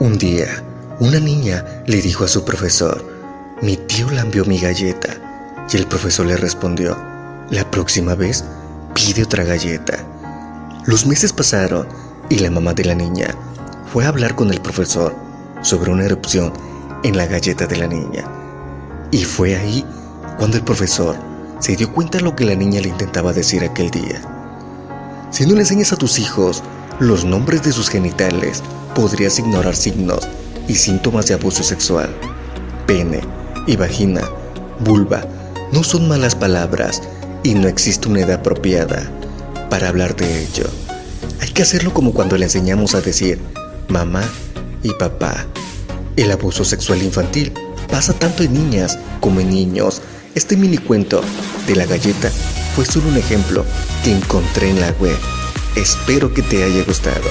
Un día, una niña le dijo a su profesor, mi tío lambió mi galleta. Y el profesor le respondió, la próxima vez pide otra galleta. Los meses pasaron y la mamá de la niña fue a hablar con el profesor sobre una erupción en la galleta de la niña. Y fue ahí cuando el profesor se dio cuenta de lo que la niña le intentaba decir aquel día. Si no le enseñas a tus hijos los nombres de sus genitales, podrías ignorar signos y síntomas de abuso sexual. Pene y vagina, vulva, no son malas palabras y no existe una edad apropiada para hablar de ello. Hay que hacerlo como cuando le enseñamos a decir mamá y papá. El abuso sexual infantil pasa tanto en niñas como en niños. Este mini cuento de la galleta fue solo un ejemplo que encontré en la web. Espero que te haya gustado.